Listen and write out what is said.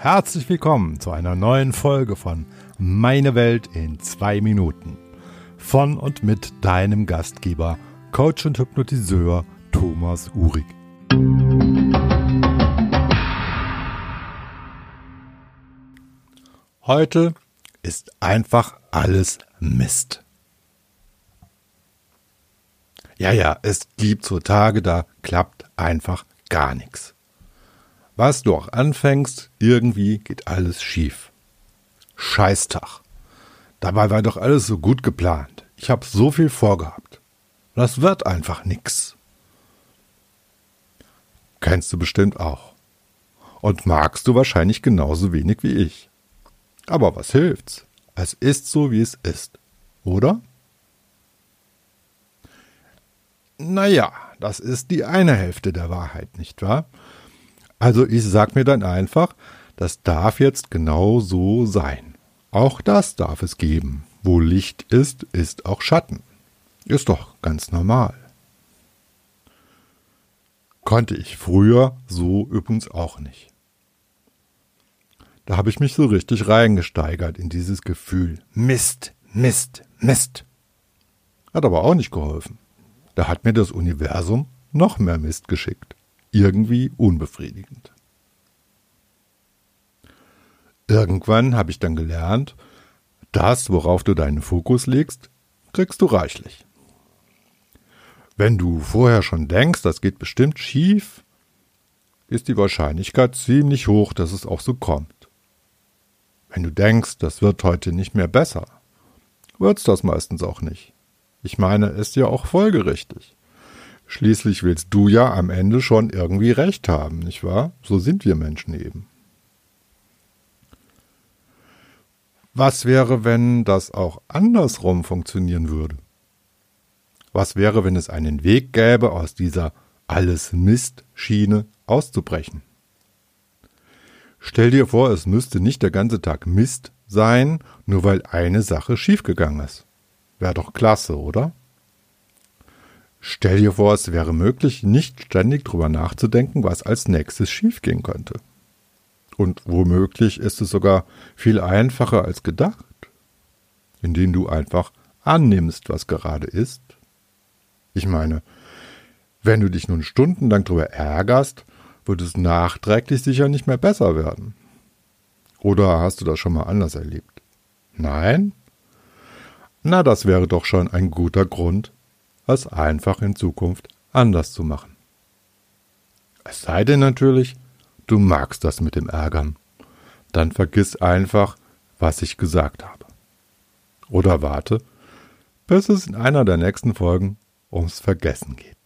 Herzlich willkommen zu einer neuen Folge von Meine Welt in zwei Minuten. Von und mit deinem Gastgeber, Coach und Hypnotiseur Thomas Uhrig. Heute ist einfach alles Mist. Ja, ja, es gibt so Tage, da klappt einfach gar nichts. Was du auch anfängst, irgendwie geht alles schief. Scheißtag. Dabei war doch alles so gut geplant. Ich habe so viel vorgehabt. Das wird einfach nix. Kennst du bestimmt auch. Und magst du wahrscheinlich genauso wenig wie ich. Aber was hilft's? Es ist so, wie es ist. Oder? Naja, das ist die eine Hälfte der Wahrheit, nicht wahr? Also ich sag mir dann einfach, das darf jetzt genau so sein. Auch das darf es geben. Wo Licht ist, ist auch Schatten. Ist doch ganz normal. Konnte ich früher so übrigens auch nicht. Da habe ich mich so richtig reingesteigert in dieses Gefühl. Mist, Mist, Mist. Hat aber auch nicht geholfen. Da hat mir das Universum noch mehr Mist geschickt. Irgendwie unbefriedigend. Irgendwann habe ich dann gelernt, das, worauf du deinen Fokus legst, kriegst du reichlich. Wenn du vorher schon denkst, das geht bestimmt schief, ist die Wahrscheinlichkeit ziemlich hoch, dass es auch so kommt. Wenn du denkst, das wird heute nicht mehr besser, wird's das meistens auch nicht. Ich meine, ist ja auch folgerichtig. Schließlich willst du ja am Ende schon irgendwie recht haben, nicht wahr? So sind wir Menschen eben. Was wäre, wenn das auch andersrum funktionieren würde? Was wäre, wenn es einen Weg gäbe, aus dieser alles Mist-Schiene auszubrechen? Stell dir vor, es müsste nicht der ganze Tag Mist sein, nur weil eine Sache schiefgegangen ist. Wäre doch klasse, oder? Stell dir vor, es wäre möglich, nicht ständig drüber nachzudenken, was als nächstes schiefgehen könnte. Und womöglich ist es sogar viel einfacher als gedacht, indem du einfach annimmst, was gerade ist. Ich meine, wenn du dich nun stundenlang drüber ärgerst, wird es nachträglich sicher nicht mehr besser werden. Oder hast du das schon mal anders erlebt? Nein? Na, das wäre doch schon ein guter Grund, es einfach in Zukunft anders zu machen. Es sei denn natürlich, du magst das mit dem Ärgern. Dann vergiss einfach, was ich gesagt habe. Oder warte, bis es in einer der nächsten Folgen ums Vergessen geht.